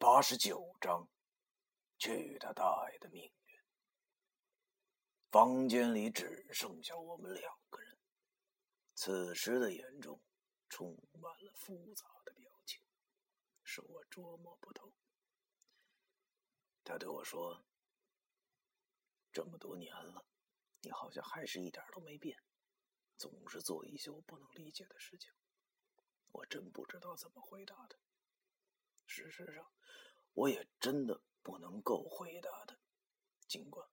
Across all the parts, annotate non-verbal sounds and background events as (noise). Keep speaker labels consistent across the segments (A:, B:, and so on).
A: 八十九章，去他大爷的命运！房间里只剩下我们两个人，此时的眼中充满了复杂的表情，使我捉摸不透。他对我说：“这么多年了，你好像还是一点都没变，总是做一些我不能理解的事情。”我真不知道怎么回答他。事实上，我也真的不能够回答他。尽管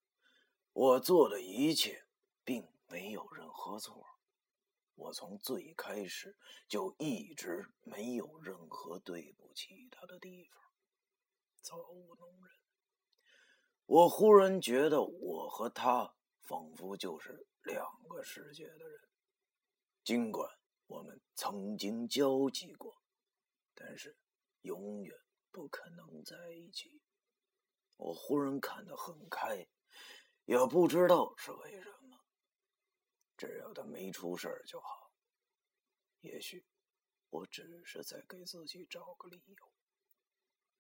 A: 我做的一切并没有任何错，我从最开始就一直没有任何对不起他的地方，造物弄人。我忽然觉得我和他仿佛就是两个世界的人，尽管。我们曾经交集过，但是永远不可能在一起。我忽然看得很开，也不知道是为什么。只要他没出事就好。也许我只是在给自己找个理由，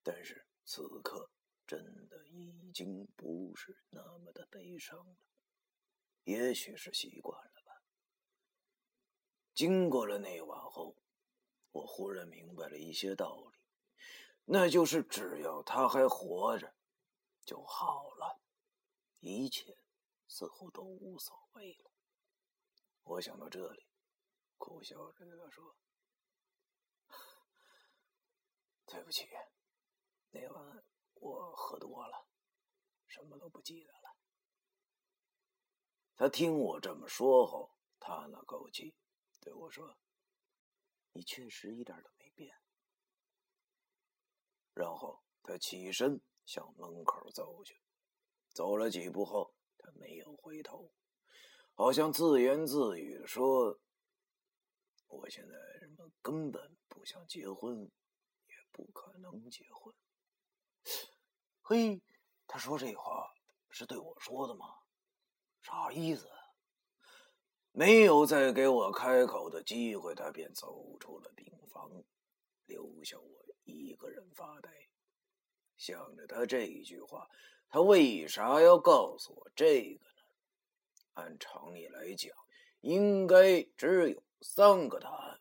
A: 但是此刻真的已经不是那么的悲伤了。也许是习惯了吧。经过了那晚后，我忽然明白了一些道理，那就是只要他还活着，就好了，一切似乎都无所谓了。我想到这里，苦笑着对他说：“ (laughs) 对不起，那晚我喝多了，什么都不记得了。”他听我这么说后，叹了口气。对我说：“你确实一点都。”然后他起身向门口走去，走了几步后，他没有回头，好像自言自语的说：“我现在根本不想结婚，也不可能结婚。”嘿，他说这话是对我说的吗？啥意思？没有再给我开口的机会，他便走出了病房，留下我一个人发呆，想着他这一句话，他为啥要告诉我这个呢？按常理来讲，应该只有三个答案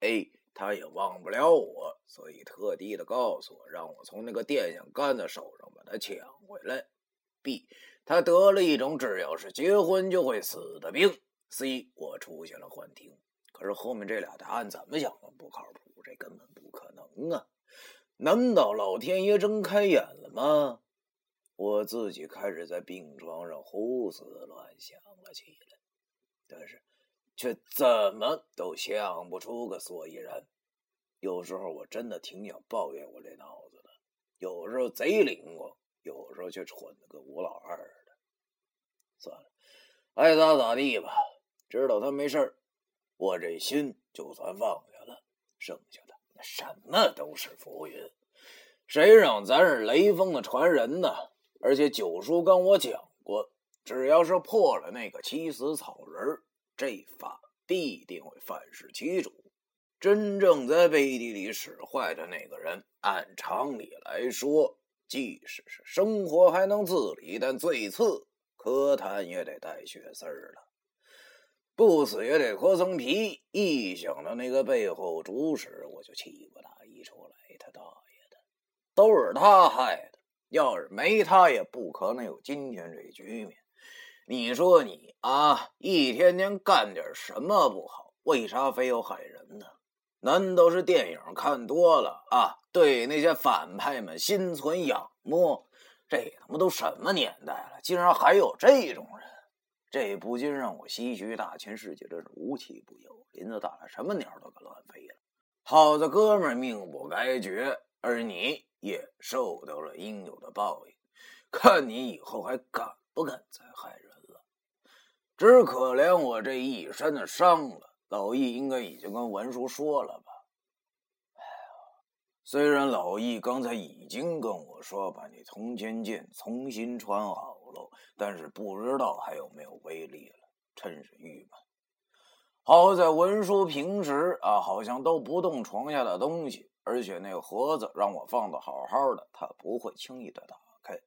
A: ：A，他也忘不了我，所以特地的告诉我，让我从那个电线杆子手上把他抢回来；B，他得了一种只要是结婚就会死的病。C，我出现了幻听，可是后面这俩答案怎么想都不靠谱，这根本不可能啊！难道老天爷睁开眼了吗？我自己开始在病床上胡思乱想了起来，但是却怎么都想不出个所以然。有时候我真的挺想抱怨我这脑子的，有时候贼灵光，有时候却蠢的跟吴老二的。算了，爱咋咋地吧。知道他没事我这心就算放下了。剩下的什么都是浮云。谁让咱是雷锋的传人呢？而且九叔跟我讲过，只要是破了那个七死草人，这法必定会反噬其主。真正在背地里使坏的那个人，按常理来说，即使是生活还能自理，但最次可谈也得带血丝儿了。不死也得磕层皮！一想到那个背后主使，我就气不打一处来。他大爷的，都是他害的！要是没他，也不可能有今天这局面。你说你啊，一天天干点什么不好？为啥非要害人呢？难道是电影看多了啊？对那些反派们心存仰慕？这他妈都什么年代了，竟然还有这种人！这不禁让我唏嘘，大千世界真是无奇不有，林子大了，什么鸟都敢乱飞了。好的哥们命不该绝，而你也受到了应有的报应。看你以后还敢不敢再害人了？只可怜我这一身的伤了。老易应该已经跟文叔说了吧？哎呀，虽然老易刚才已经跟我说把你铜钱剑重新穿好。但是不知道还有没有威力了，真是郁闷。好在文叔平时啊，好像都不动床下的东西，而且那盒子让我放的好好的，他不会轻易的打开。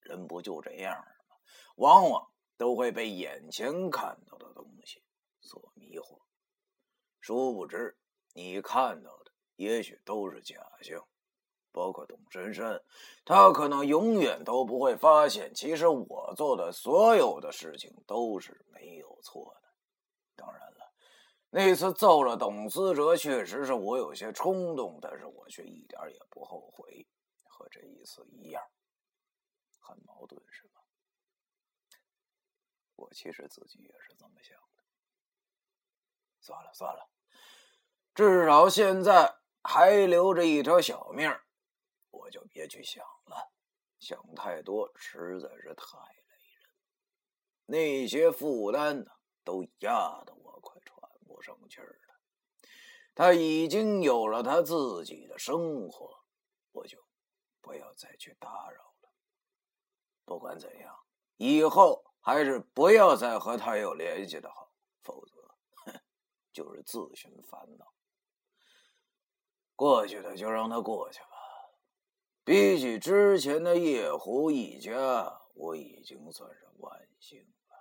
A: 人不就这样吗？往往都会被眼前看到的东西所迷惑，殊不知你看到的也许都是假象。包括董珊珊，他可能永远都不会发现，其实我做的所有的事情都是没有错的。当然了，那次揍了董思哲，确实是我有些冲动，但是我却一点也不后悔，和这一次一样。很矛盾是吧？我其实自己也是这么想的。算了算了，至少现在还留着一条小命就别去想了，想太多实在是太累人。那些负担呢，都压得我快喘不上气儿了。他已经有了他自己的生活，我就不要再去打扰了。不管怎样，以后还是不要再和他有联系的好，否则，哼，(laughs) 就是自寻烦恼。过去的就让它过去。比起之前的叶狐一家，我已经算是万幸了。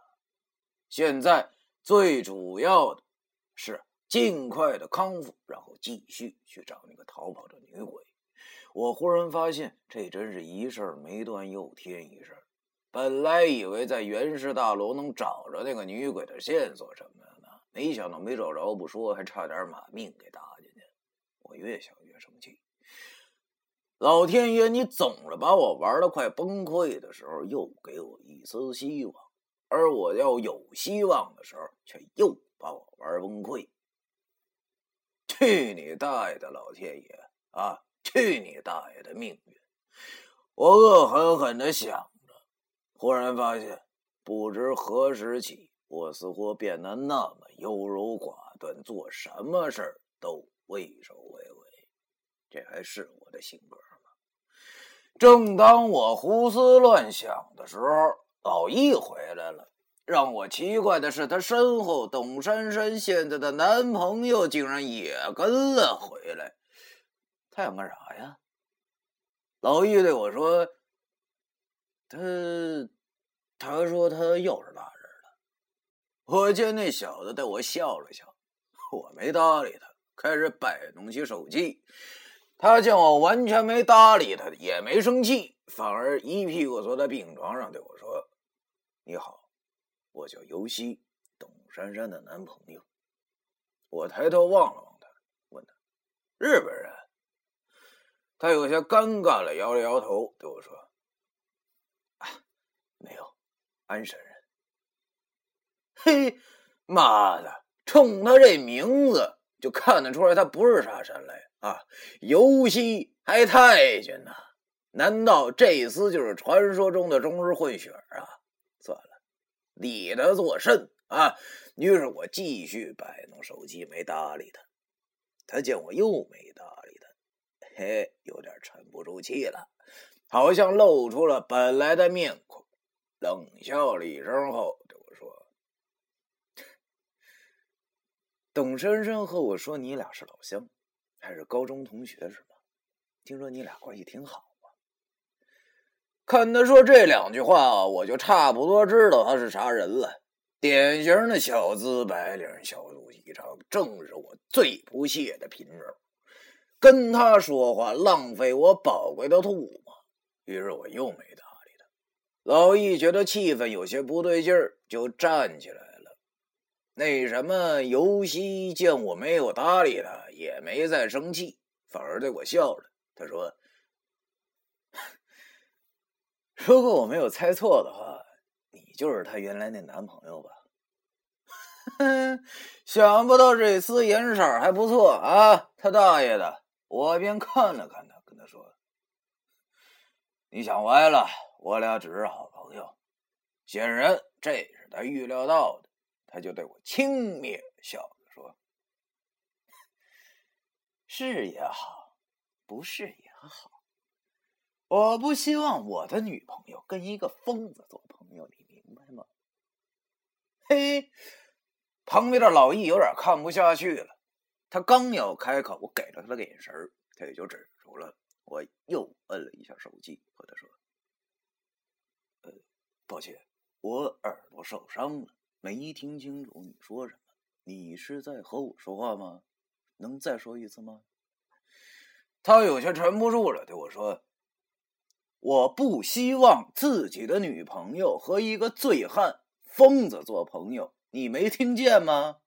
A: 现在最主要的是尽快的康复，然后继续去找那个逃跑的女鬼。我忽然发现，这真是一事没断又添一事。本来以为在袁氏大楼能找着那个女鬼的线索什么的呢，没想到没找着不说，还差点把命给搭进去。我越想越生气。老天爷，你总是把我玩的快崩溃的时候，又给我一丝希望；而我要有希望的时候，却又把我玩崩溃。去你大爷的老天爷啊！去你大爷的命运！我恶狠狠的想着，忽然发现，不知何时起，我似乎变得那么优柔寡断，做什么事儿都畏首畏尾。这还是我的性格？正当我胡思乱想的时候，老易回来了。让我奇怪的是，他身后董珊珊现在的男朋友竟然也跟了回来。他想干啥呀？老易对我说：“他，他说他又是大人了。”我见那小子对我笑了笑，我没搭理他，开始摆弄起手机。他见我完全没搭理他，也没生气，反而一屁股坐在病床上对我说：“你好，我叫尤西，董珊珊的男朋友。”我抬头望了望他，问他：“日本人？”他有些尴尬了，摇了摇头对我说：“啊，没有，安神人。”嘿，妈的，冲他这名字就看得出来他不是啥山来。啊，游戏还太监呢？难道这厮就是传说中的中日混血啊？算了，理他作甚啊？于是我继续摆弄手机，没搭理他。他见我又没搭理他，嘿，有点沉不住气了，好像露出了本来的面孔，冷笑了一声后对我说：“董珊珊和我说，你俩是老乡。”还是高中同学是吧？听说你俩关系挺好啊。看他说这两句话，我就差不多知道他是啥人了。典型的小资白领，小肚鸡肠，正是我最不屑的品种。跟他说话浪费我宝贵的唾沫，于是我又没搭理他。老易觉得气氛有些不对劲儿，就站起来了。那什么，尤西见我没有搭理他。也没再生气，反而对我笑了。他说：“如果我没有猜错的话，你就是他原来那男朋友吧？” (laughs) 想不到这厮颜色还不错啊！他大爷的！我便看了看他，跟他说：“你想歪了，我俩只是好朋友。”显然这是他预料到的，他就对我轻蔑笑。是也好，不是也好，我不希望我的女朋友跟一个疯子做朋友，你明白吗？嘿，旁边的老易有点看不下去了，他刚要开口，我给了他个眼神他也就止住了。我又摁了一下手机，和他说：“呃，抱歉，我耳朵受伤了，没听清楚你说什么。你是在和我说话吗？能再说一次吗？”他有些沉不住了，对我说：“我不希望自己的女朋友和一个醉汉、疯子做朋友，你没听见吗？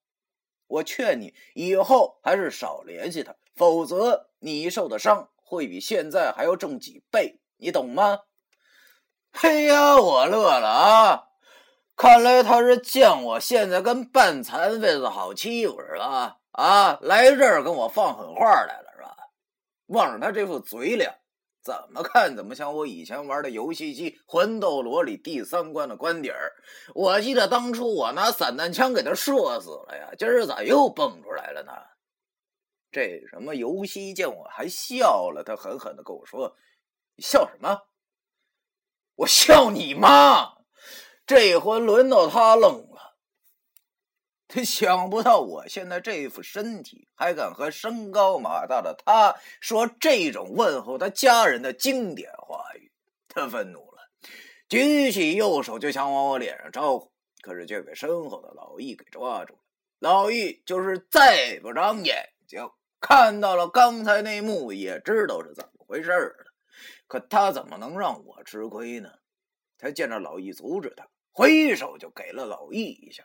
A: 我劝你以后还是少联系他，否则你受的伤会比现在还要重几倍，你懂吗？”嘿呀，我乐了啊！看来他是见我现在跟半残废子好欺负是吧？啊来这儿跟我放狠话来了是吧。望着他这副嘴脸，怎么看怎么像我以前玩的游戏机《魂斗罗》里第三关的关底儿。我记得当初我拿散弹枪给他射死了呀，今儿咋又蹦出来了呢？这什么游戏见我还笑了，他狠狠的跟我说：“你笑什么？我笑你妈！”这回轮到他愣。他想不到我现在这副身体，还敢和身高马大的他说这种问候他家人的经典话语。他愤怒了，举起右手就想往我脸上招呼，可是却被身后的老易给抓住了。老易就是再不长眼睛，看到了刚才那幕，也知道是怎么回事了。可他怎么能让我吃亏呢？他见着老易阻止他，挥手就给了老易一下。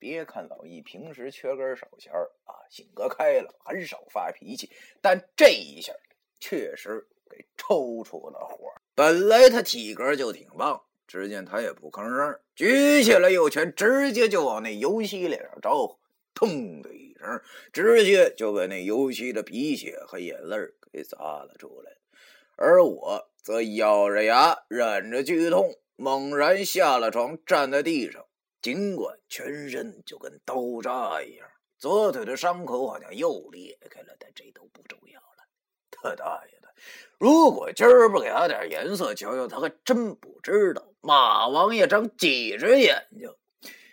A: 别看老易平时缺根手弦儿啊，性格开朗，很少发脾气，但这一下确实给抽出了火。本来他体格就挺棒，只见他也不吭声，举起了右拳，直接就往那游戏脸上招呼，砰的一声，直接就把那游戏的鼻血和眼泪给砸了出来。而我则咬着牙，忍着剧痛，猛然下了床，站在地上。尽管全身就跟刀扎一样，左腿的伤口好像又裂开了，但这都不重要了。他大爷的！如果今儿不给他点颜色瞧瞧，他还真不知道马王爷长几只眼睛。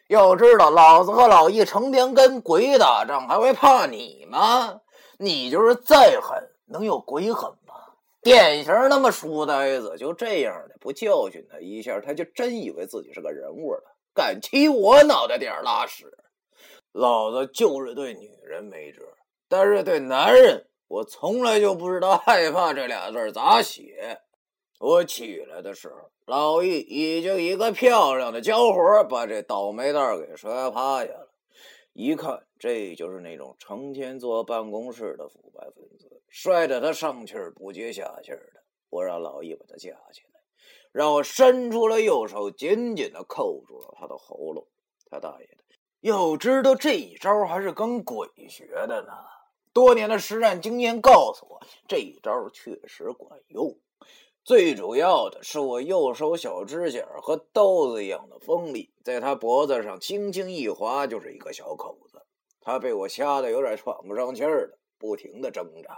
A: 要知道，老子和老易成天跟鬼打仗，还会怕你吗？你就是再狠，能有鬼狠吗？典型那么书呆子，就这样的不教训他一下，他就真以为自己是个人物了。敢踢我脑袋顶拉屎，老子就是对女人没辙，但是对男人，我从来就不知道害怕这俩字咋写。我起来的时候，老易已经一个漂亮的交活把这倒霉蛋给摔趴下了。一看，这就是那种成天坐办公室的腐败分子，摔得他上气不接下气的。我让老易把他架起来。让我伸出了右手，紧紧的扣住了他的喉咙。他大爷的！要知道这一招还是跟鬼学的呢。多年的实战经验告诉我，这一招确实管用。最主要的是，我右手小指甲和刀子一样的锋利，在他脖子上轻轻一划，就是一个小口子。他被我吓得有点喘不上气儿了，不停的挣扎。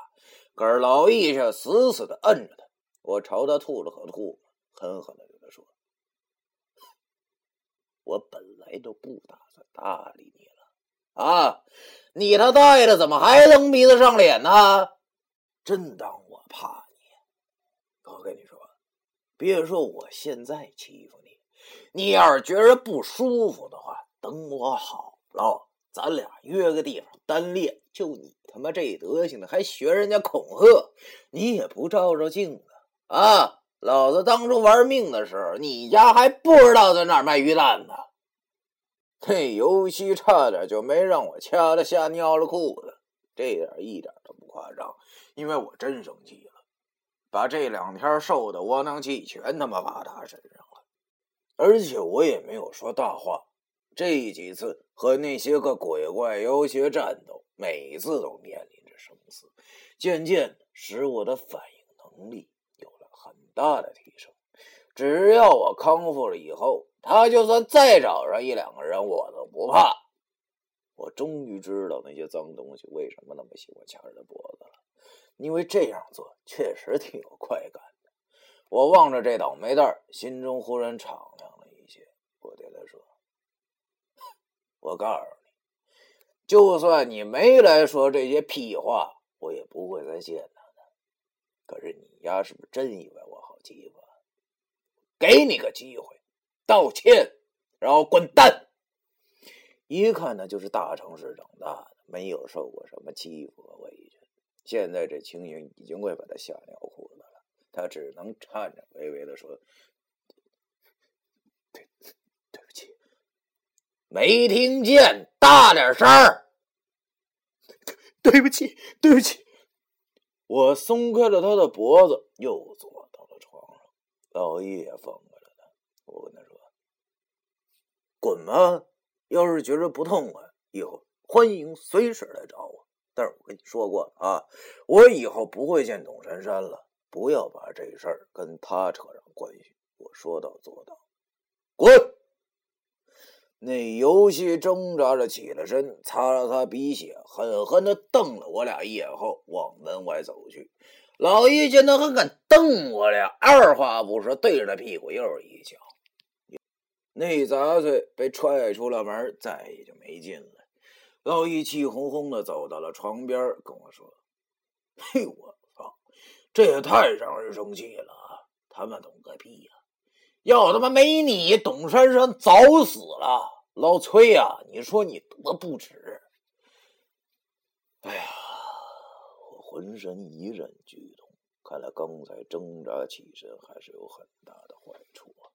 A: 可是老易却死死的摁着他。我朝他吐了口唾沫。狠狠的对他说：“我本来都不打算搭理你了，啊，你他大爷的怎么还蹬鼻子上脸呢？真当我怕你？我跟你说，别说我现在欺负你，你要是觉着不舒服的话，等我好了，咱俩约个地方单练。就你他妈这德行的，还学人家恐吓，你也不照照镜子啊！”老子当初玩命的时候，你家还不知道在哪儿卖鱼蛋呢。这游戏差点就没让我掐了吓尿了裤子，这点一点都不夸张，因为我真生气了，把这两天受的窝囊气全他妈发他身上了，而且我也没有说大话。这几次和那些个鬼怪妖邪战斗，每次都面临着生死，渐渐使我的反应能力。大的提升，只要我康复了以后，他就算再找上一两个人，我都不怕。我终于知道那些脏东西为什么那么喜欢掐人的脖子了，因为这样做确实挺有快感的。我望着这倒霉蛋，心中忽然敞亮了一些。我对他说：“我告诉你，就算你没来说这些屁话，我也不会再见他的。可是你丫是不是真以为给你个机会，道歉，然后滚蛋！一看呢就是大城市长大的，没有受过什么欺负和委屈。现在这情形已经快把他吓尿裤子了，他只能颤颤巍巍的说：“对，对不起，没听见，大点声儿。”对不起，对不起。我松开了他的脖子，又做了。老易也放开了他，我跟他说：“滚吧。”要是觉着不痛快，以后欢迎随时来找我。但是我跟你说过啊，我以后不会见董珊珊了。不要把这事儿跟他扯上关系。我说到做到，滚！那游戏挣扎着起了身，擦了擦鼻血，狠狠的瞪了我俩一眼后，往门外走去。老易见他还敢瞪我俩，二话不说，对着他屁股又是一脚。那杂碎被踹出了门，再也就没进来。老易气哄哄的走到了床边，跟我说：“嘿，我操，这也太让人生气了！他妈懂个屁呀！要他妈没你，董珊珊早死了。老崔呀，你说你多不值！”哎呀，我浑身一阵剧痛，看来刚才挣扎起身还是有很大的坏处啊。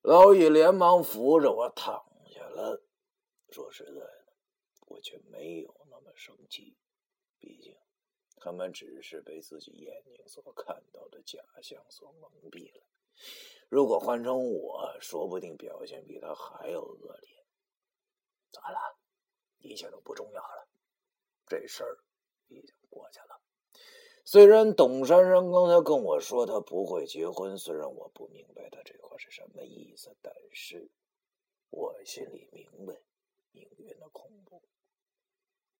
A: 老易连忙扶着我躺下了，说：“实在的，我却没有那么生气。毕竟，他们只是被自己眼睛所看到的假象所蒙蔽了。如果换成我，说不定表现比他还要恶劣。咋了？一切都不重要了，这事儿已经过去了。”虽然董珊珊刚才跟我说她不会结婚，虽然我不明白她这话是什么意思，但是我心里明白命运的恐怖。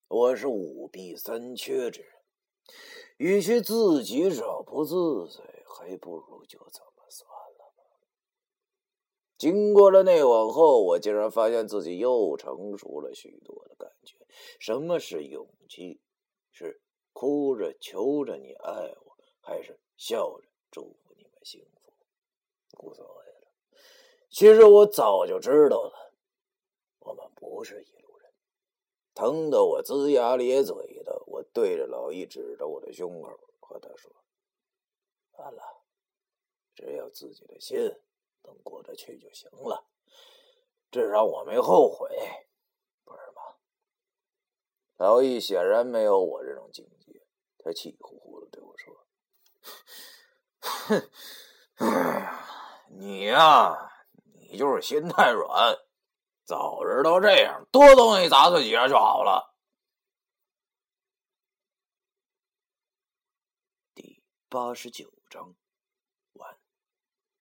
A: 我是五弊三缺之人，与其自己找不自在，还不如就这么算了吧。经过了那晚后，我竟然发现自己又成熟了许多的感觉。什么是勇气？是。哭着求着你爱我，还是笑着祝福你们幸福，无所谓了。其实我早就知道了，我们不是一路人。疼得我龇牙咧嘴的，我对着老易指着我的胸口，和他说：“完了，只要自己的心能过得去就行了。至少我没后悔，不是吗？”老易显然没有我这种境界。他气呼呼的对我说：“哼，你呀，你就是心太软。早知道这样，多东西砸碎几下就好了。”第八十九章。